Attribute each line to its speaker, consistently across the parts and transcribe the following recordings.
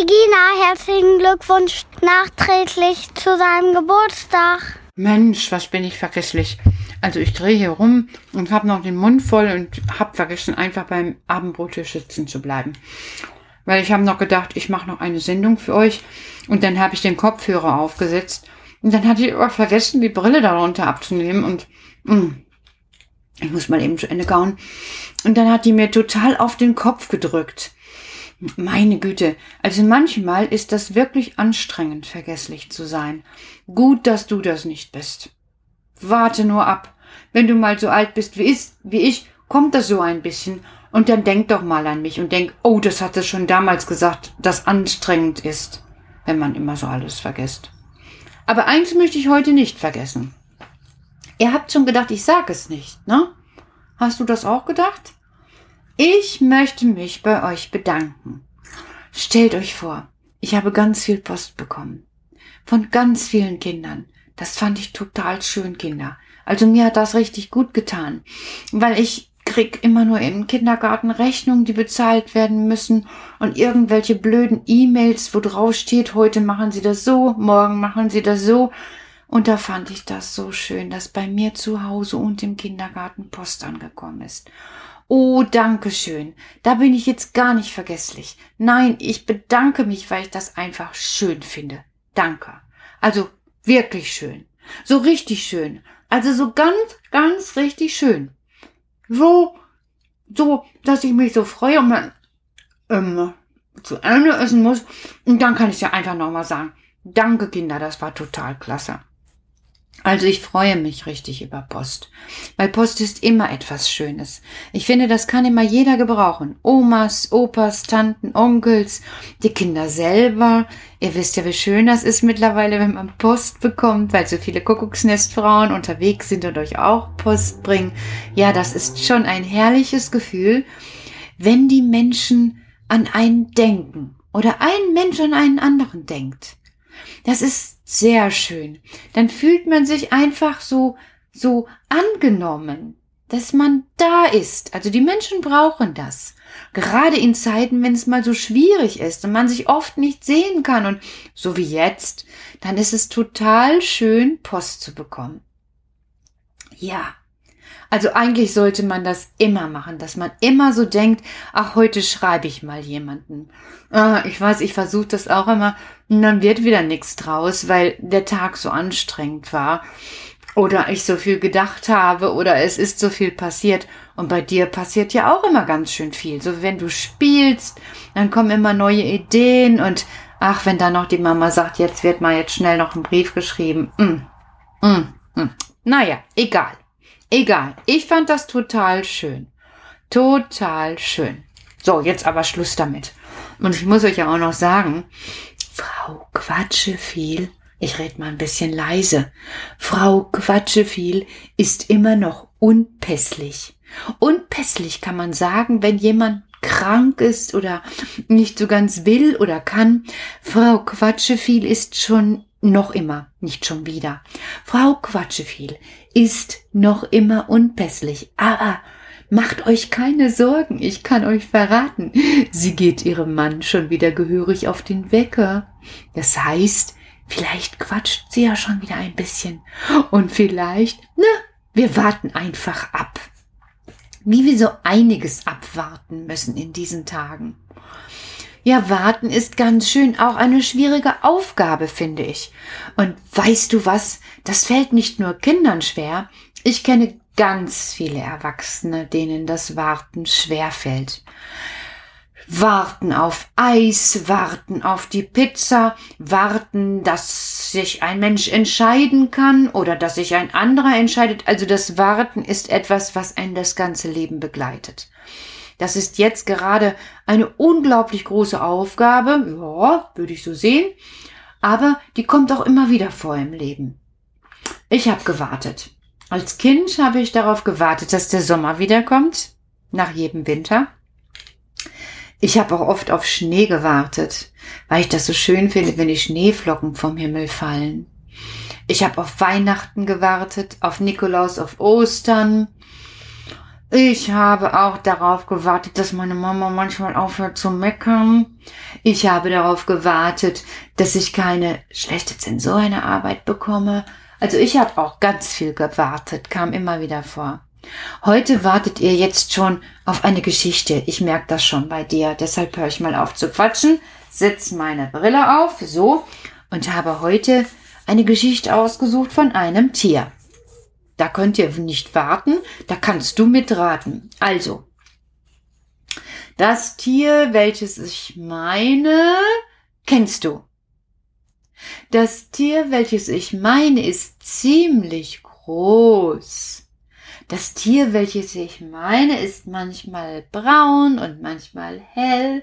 Speaker 1: Regina, herzlichen Glückwunsch nachträglich zu deinem Geburtstag.
Speaker 2: Mensch, was bin ich vergesslich. Also ich drehe hier rum und habe noch den Mund voll und habe vergessen, einfach beim Abendbrottisch sitzen zu bleiben. Weil ich habe noch gedacht, ich mache noch eine Sendung für euch und dann habe ich den Kopfhörer aufgesetzt und dann hatte ich aber vergessen, die Brille darunter abzunehmen und mh, mm, ich muss mal eben zu Ende kauen. Und dann hat die mir total auf den Kopf gedrückt. Meine Güte, also manchmal ist das wirklich anstrengend, vergesslich zu sein. Gut, dass du das nicht bist. Warte nur ab. Wenn du mal so alt bist wie ich, wie ich, kommt das so ein bisschen. Und dann denk doch mal an mich und denk, oh, das hat es schon damals gesagt, dass anstrengend ist, wenn man immer so alles vergisst. Aber eins möchte ich heute nicht vergessen. Ihr habt schon gedacht, ich sag es nicht, ne? Hast du das auch gedacht? Ich möchte mich bei euch bedanken. Stellt euch vor, ich habe ganz viel Post bekommen. Von ganz vielen Kindern. Das fand ich total schön, Kinder. Also mir hat das richtig gut getan. Weil ich krieg immer nur im Kindergarten Rechnungen, die bezahlt werden müssen und irgendwelche blöden E-Mails, wo drauf steht, heute machen Sie das so, morgen machen Sie das so. Und da fand ich das so schön, dass bei mir zu Hause und im Kindergarten Post angekommen ist. Oh, danke schön. Da bin ich jetzt gar nicht vergesslich. Nein, ich bedanke mich, weil ich das einfach schön finde. Danke. Also wirklich schön. So richtig schön. Also so ganz, ganz richtig schön. So, so, dass ich mich so freue und man ähm, zu Ende essen muss. Und dann kann ich ja einfach nochmal sagen, danke Kinder, das war total klasse. Also ich freue mich richtig über Post, weil Post ist immer etwas Schönes. Ich finde, das kann immer jeder gebrauchen. Omas, Opas, Tanten, Onkels, die Kinder selber. Ihr wisst ja, wie schön das ist mittlerweile, wenn man Post bekommt, weil so viele Kuckucksnestfrauen unterwegs sind und euch auch Post bringen. Ja, das ist schon ein herrliches Gefühl, wenn die Menschen an einen denken oder ein Mensch an einen anderen denkt. Das ist sehr schön. Dann fühlt man sich einfach so, so angenommen, dass man da ist. Also die Menschen brauchen das. Gerade in Zeiten, wenn es mal so schwierig ist und man sich oft nicht sehen kann und so wie jetzt, dann ist es total schön, Post zu bekommen. Ja, also eigentlich sollte man das immer machen, dass man immer so denkt, ach, heute schreibe ich mal jemanden. Ah, ich weiß, ich versuche das auch immer und dann wird wieder nichts draus, weil der Tag so anstrengend war oder ich so viel gedacht habe oder es ist so viel passiert. Und bei dir passiert ja auch immer ganz schön viel. So wenn du spielst, dann kommen immer neue Ideen und ach, wenn dann noch die Mama sagt, jetzt wird mal jetzt schnell noch ein Brief geschrieben. Mm, mm, mm. Naja, egal. Egal, ich fand das total schön. Total schön. So, jetzt aber Schluss damit. Und ich muss euch ja auch noch sagen, Frau Quatscheviel, ich red mal ein bisschen leise, Frau Quatscheviel ist immer noch unpässlich. Unpässlich kann man sagen, wenn jemand krank ist oder nicht so ganz will oder kann. Frau Quatscheviel ist schon noch immer, nicht schon wieder. Frau Quatscheviel ist noch immer unpässlich, aber macht euch keine Sorgen, ich kann euch verraten, sie geht ihrem Mann schon wieder gehörig auf den Wecker. Das heißt, vielleicht quatscht sie ja schon wieder ein bisschen und vielleicht, na, wir warten einfach ab. Wie wir so einiges abwarten müssen in diesen Tagen. Ja, warten ist ganz schön auch eine schwierige Aufgabe, finde ich. Und weißt du was? Das fällt nicht nur Kindern schwer. Ich kenne ganz viele Erwachsene, denen das Warten schwer fällt. Warten auf Eis, warten auf die Pizza, warten, dass sich ein Mensch entscheiden kann oder dass sich ein anderer entscheidet. Also das Warten ist etwas, was einen das ganze Leben begleitet. Das ist jetzt gerade eine unglaublich große Aufgabe, ja, würde ich so sehen, aber die kommt auch immer wieder vor im Leben. Ich habe gewartet. Als Kind habe ich darauf gewartet, dass der Sommer wiederkommt, nach jedem Winter. Ich habe auch oft auf Schnee gewartet, weil ich das so schön finde, wenn die Schneeflocken vom Himmel fallen. Ich habe auf Weihnachten gewartet, auf Nikolaus, auf Ostern, Ich habe auch darauf gewartet, dass meine Mama manchmal aufhört zu meckern. Ich habe darauf gewartet, dass ich keine schlechte Zensur in der Arbeit bekomme. Also ich habe auch ganz viel gewartet, kam immer wieder vor. Heute wartet ihr jetzt schon auf eine Geschichte. Ich merke das schon bei dir. Deshalb höre ich mal auf zu quatschen, setz meine Brille auf, so, und habe heute eine Geschichte ausgesucht von einem Tier. Da könnt ihr nicht warten, da kannst du mitraten. Also, das Tier, welches ich meine, kennst du. Das Tier, welches ich meine, ist ziemlich groß. Das Tier, welches ich meine, ist manchmal braun und manchmal hell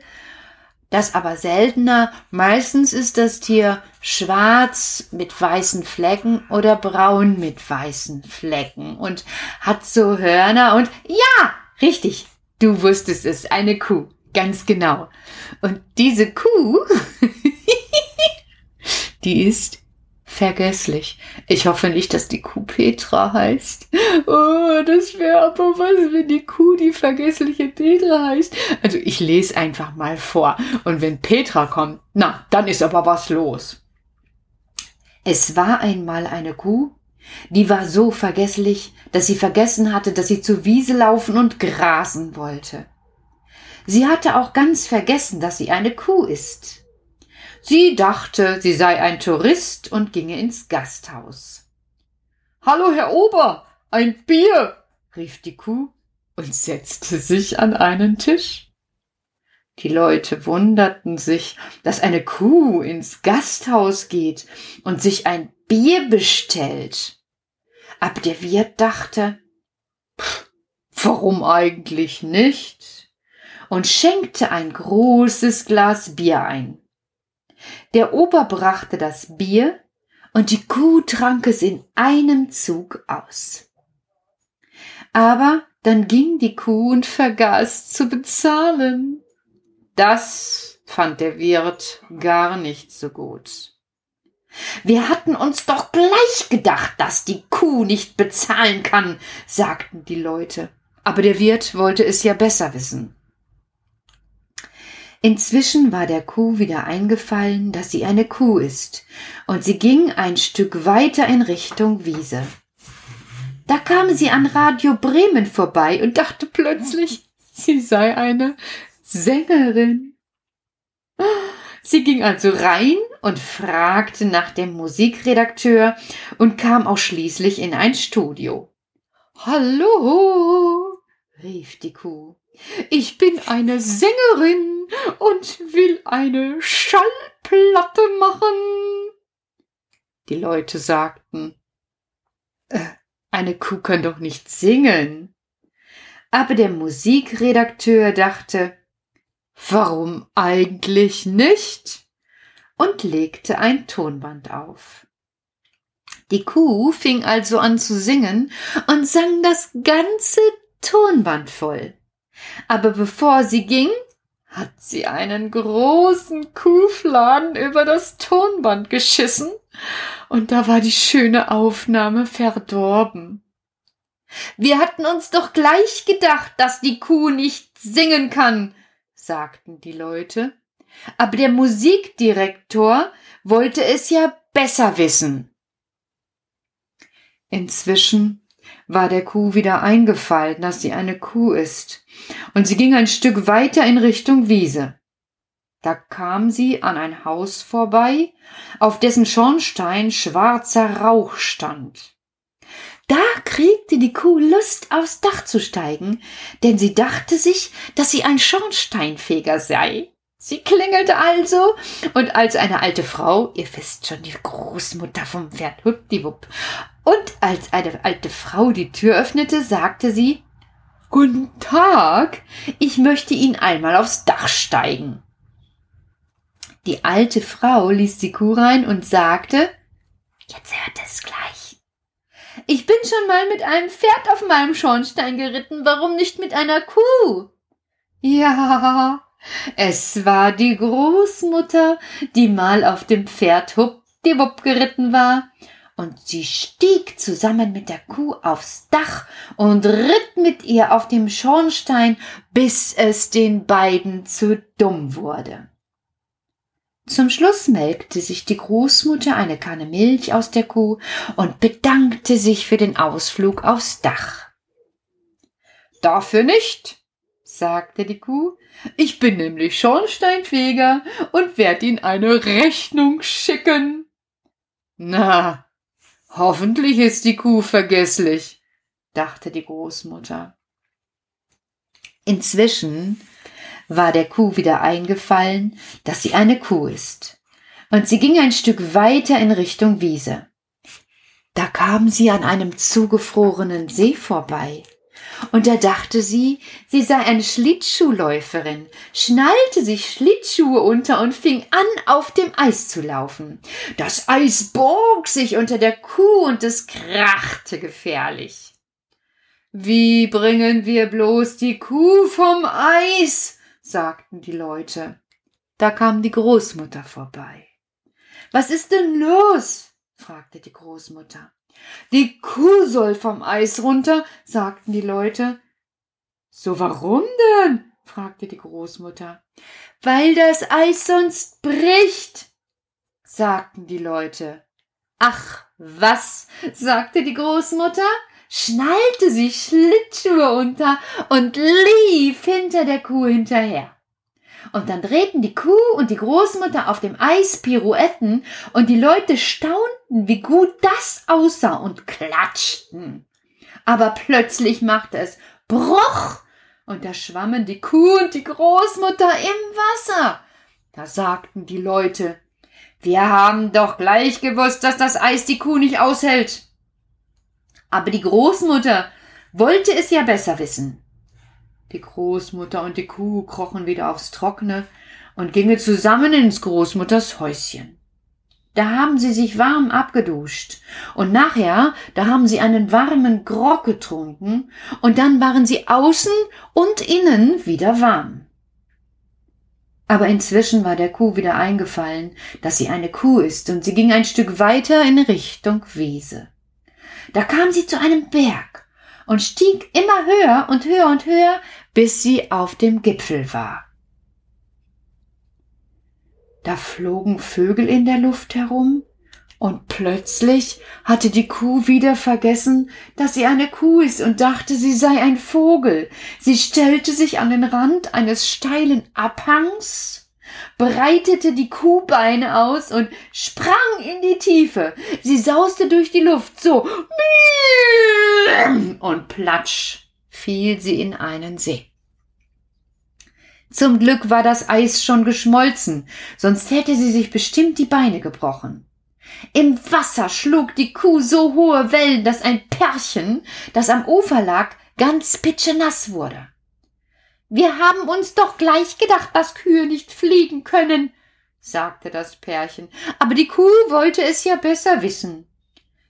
Speaker 2: das aber seltener. Meistens ist das Tier schwarz mit weißen Flecken oder braun mit weißen Flecken und hat so Hörner und ja, richtig, du wusstest es, eine Kuh, ganz genau. Und diese Kuh, die ist vergesslich. Ich hoffe nicht, dass die Kuh Petra heißt. Oh, das wäre aber was, wenn die Kuh die vergessliche Petra heißt. Also ich lese einfach mal vor. Und wenn Petra kommt, na, dann ist aber was los. Es war einmal eine Kuh, die war so vergesslich, dass sie vergessen hatte, dass sie zur Wiese laufen und grasen wollte. Sie hatte auch ganz vergessen, dass sie eine Kuh ist. Sie dachte, sie sei ein Tourist und ginge ins Gasthaus. Hallo, Herr Ober, ein Bier, rief die Kuh und setzte sich an einen Tisch. Die Leute wunderten sich, dass eine Kuh ins Gasthaus geht und sich ein Bier bestellt. Aber der Wirt dachte, warum eigentlich nicht? und schenkte ein großes Glas Bier ein. Der Ober brachte das Bier und die Kuh trank es in einem Zug aus. Aber dann ging die Kuh und vergaß zu bezahlen. Das fand der Wirt gar nicht so gut. Wir hatten uns doch gleich gedacht, dass die Kuh nicht bezahlen kann, sagten die Leute. Aber der Wirt wollte es ja besser wissen. Inzwischen war der Kuh wieder eingefallen, dass sie eine Kuh ist, und sie ging ein Stück weiter in Richtung Wiese. Da kam sie an Radio Bremen vorbei und dachte plötzlich, sie sei eine Sängerin. Sie ging also rein und fragte nach dem Musikredakteur und kam auch schließlich in ein Studio. Hallo, rief die Kuh. Ich bin eine Sängerin und will eine Schallplatte machen. Die Leute sagten, äh, eine Kuh kann doch nicht singen. Aber der Musikredakteur dachte, warum eigentlich nicht? und legte ein Tonband auf. Die Kuh fing also an zu singen und sang das ganze Tonband voll. Aber bevor sie ging, hat sie einen großen Kuhfladen über das Tonband geschissen, und da war die schöne Aufnahme verdorben. Wir hatten uns doch gleich gedacht, dass die Kuh nicht singen kann, sagten die Leute. Aber der Musikdirektor wollte es ja besser wissen. Inzwischen war der Kuh wieder eingefallen, dass sie eine Kuh ist, und sie ging ein Stück weiter in Richtung Wiese. Da kam sie an ein Haus vorbei, auf dessen Schornstein schwarzer Rauch stand. Da kriegte die Kuh Lust, aufs Dach zu steigen, denn sie dachte sich, dass sie ein Schornsteinfeger sei. Sie klingelte also, und als eine alte Frau, ihr wisst schon, die Großmutter vom Pferd, huppdiwupp, und als eine alte Frau die Tür öffnete, sagte sie, Guten Tag, ich möchte Ihnen einmal aufs Dach steigen. Die alte Frau ließ die Kuh rein und sagte, Jetzt hört es gleich. Ich bin schon mal mit einem Pferd auf meinem Schornstein geritten, warum nicht mit einer Kuh? Ja, es war die Großmutter, die mal auf dem Pferd huppdiwupp geritten war und sie stieg zusammen mit der Kuh aufs Dach und ritt mit ihr auf dem Schornstein, bis es den beiden zu dumm wurde. Zum Schluss melkte sich die Großmutter eine Kanne Milch aus der Kuh und bedankte sich für den Ausflug aufs Dach.
Speaker 3: Dafür nicht, sagte die Kuh. Ich bin nämlich Schornsteinfeger und werde Ihnen eine Rechnung schicken. Na, hoffentlich ist die Kuh vergesslich, dachte die Großmutter.
Speaker 2: Inzwischen war der Kuh wieder eingefallen, dass sie eine Kuh ist, und sie ging ein Stück weiter in Richtung Wiese. Da kam sie an einem zugefrorenen See vorbei, und da dachte sie, sie sei eine Schlittschuhläuferin, schnallte sich Schlittschuhe unter und fing an, auf dem Eis zu laufen. Das Eis bog sich unter der Kuh und es krachte gefährlich.
Speaker 3: Wie bringen wir bloß die Kuh vom Eis? sagten die Leute.
Speaker 2: Da kam die Großmutter vorbei. Was ist denn los? fragte die Großmutter.
Speaker 3: Die Kuh soll vom Eis runter, sagten die Leute.
Speaker 2: So warum denn? fragte die Großmutter.
Speaker 3: Weil das Eis sonst bricht, sagten die Leute.
Speaker 2: Ach, was? sagte die Großmutter, schnallte sich Schlittschuhe unter und lief hinter der Kuh hinterher. Und dann drehten die Kuh und die Großmutter auf dem Eis Pirouetten und die Leute staunten, wie gut das aussah und klatschten. Aber plötzlich machte es Bruch und da schwammen die Kuh und die Großmutter im Wasser. Da sagten die Leute, wir haben doch gleich gewusst, dass das Eis die Kuh nicht aushält. Aber die Großmutter wollte es ja besser wissen.
Speaker 3: Die Großmutter und die Kuh krochen wieder aufs Trockene und gingen zusammen ins Großmutters Häuschen.
Speaker 2: Da haben sie sich warm abgeduscht und nachher, da haben sie einen warmen Grog getrunken und dann waren sie außen und innen wieder warm. Aber inzwischen war der Kuh wieder eingefallen, dass sie eine Kuh ist und sie ging ein Stück weiter in Richtung Wiese. Da kam sie zu einem Berg und stieg immer höher und höher und höher, bis sie auf dem Gipfel war. Da flogen Vögel in der Luft herum, und plötzlich hatte die Kuh wieder vergessen, dass sie eine Kuh ist und dachte, sie sei ein Vogel. Sie stellte sich an den Rand eines steilen Abhangs breitete die Kuhbeine aus und sprang in die Tiefe. Sie sauste durch die Luft so und platsch fiel sie in einen See. Zum Glück war das Eis schon geschmolzen, sonst hätte sie sich bestimmt die Beine gebrochen. Im Wasser schlug die Kuh so hohe Wellen, dass ein Pärchen, das am Ufer lag, ganz pitschenass wurde. Wir haben uns doch gleich gedacht, dass Kühe nicht fliegen können, sagte das Pärchen, aber die Kuh wollte es ja besser wissen.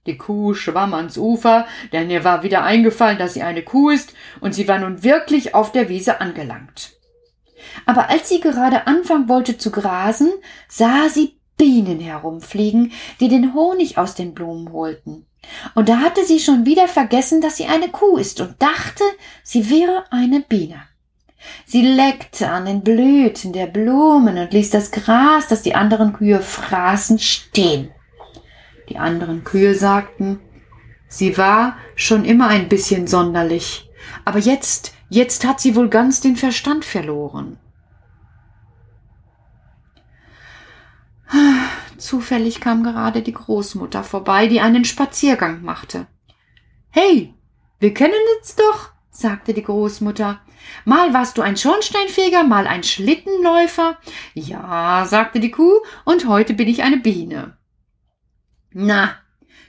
Speaker 3: Die Kuh schwamm ans Ufer, denn ihr war wieder eingefallen, dass sie eine Kuh ist, und sie war nun wirklich auf der Wiese angelangt.
Speaker 2: Aber als sie gerade anfangen wollte zu grasen, sah sie Bienen herumfliegen, die den Honig aus den Blumen holten. Und da hatte sie schon wieder vergessen, dass sie eine Kuh ist und dachte, sie wäre eine Biene. Sie leckte an den Blüten der Blumen und ließ das Gras, das die anderen Kühe fraßen, stehen. Die anderen Kühe sagten, sie war schon immer ein bisschen sonderlich, aber jetzt, jetzt hat sie wohl ganz den Verstand verloren. Zufällig kam gerade die Großmutter vorbei, die einen Spaziergang machte. Hey, wir kennen uns doch, sagte die Großmutter. Mal warst du ein Schornsteinfeger, mal ein Schlittenläufer. Ja, sagte die Kuh, und heute bin ich eine Biene. Na,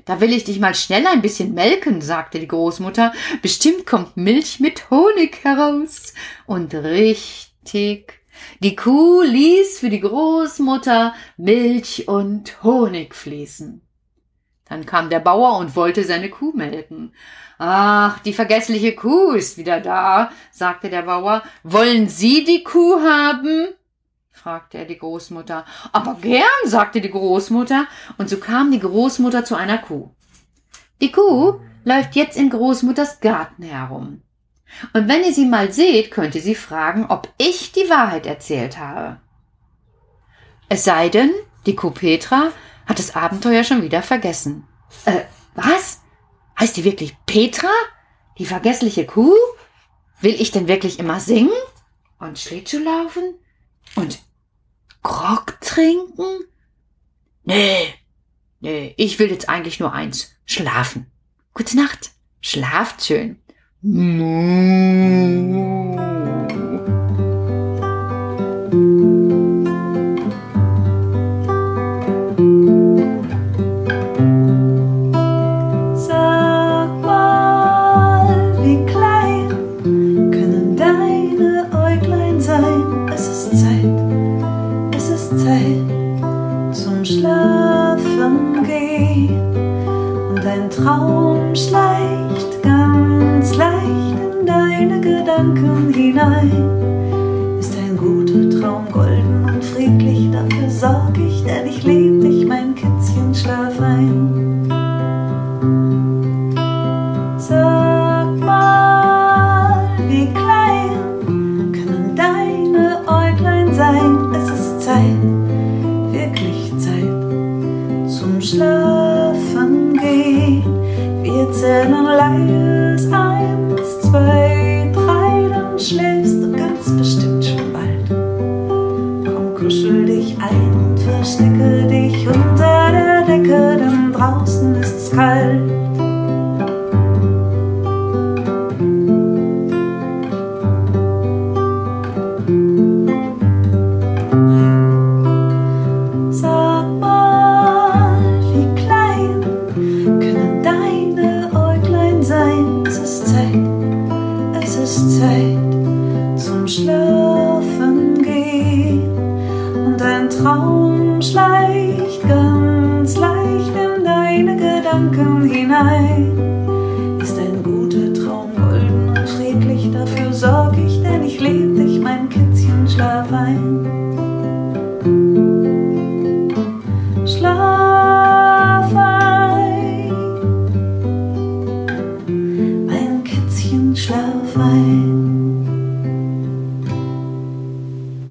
Speaker 2: da will ich dich mal schnell ein bisschen melken, sagte die Großmutter. Bestimmt kommt Milch mit Honig heraus. Und richtig. Die Kuh ließ für die Großmutter Milch und Honig fließen. Dann kam der Bauer und wollte seine Kuh melken. Ach, die vergessliche Kuh ist wieder da, sagte der Bauer. Wollen Sie die Kuh haben? fragte er die Großmutter. Aber gern, sagte die Großmutter, und so kam die Großmutter zu einer Kuh. Die Kuh läuft jetzt in Großmutters Garten herum. Und wenn ihr sie mal seht, könnt ihr sie fragen, ob ich die Wahrheit erzählt habe. Es sei denn, die Kuh Petra hat das Abenteuer schon wieder vergessen. Äh, was? Heißt die wirklich Petra? Die vergessliche Kuh? Will ich denn wirklich immer singen? Und Schlittschuh laufen? Und Grog trinken? Nee, nee, ich will jetzt eigentlich nur eins. Schlafen. Gute Nacht. Schlaft schön.
Speaker 4: Sag Traum schleicht ganz leicht in deine Gedanken hinein. Wir zählen leis eins, zwei, drei, dann schläfst Zeit zum Schlafen gehen. Und ein Traum schleicht ganz leicht in deine Gedanken hinein.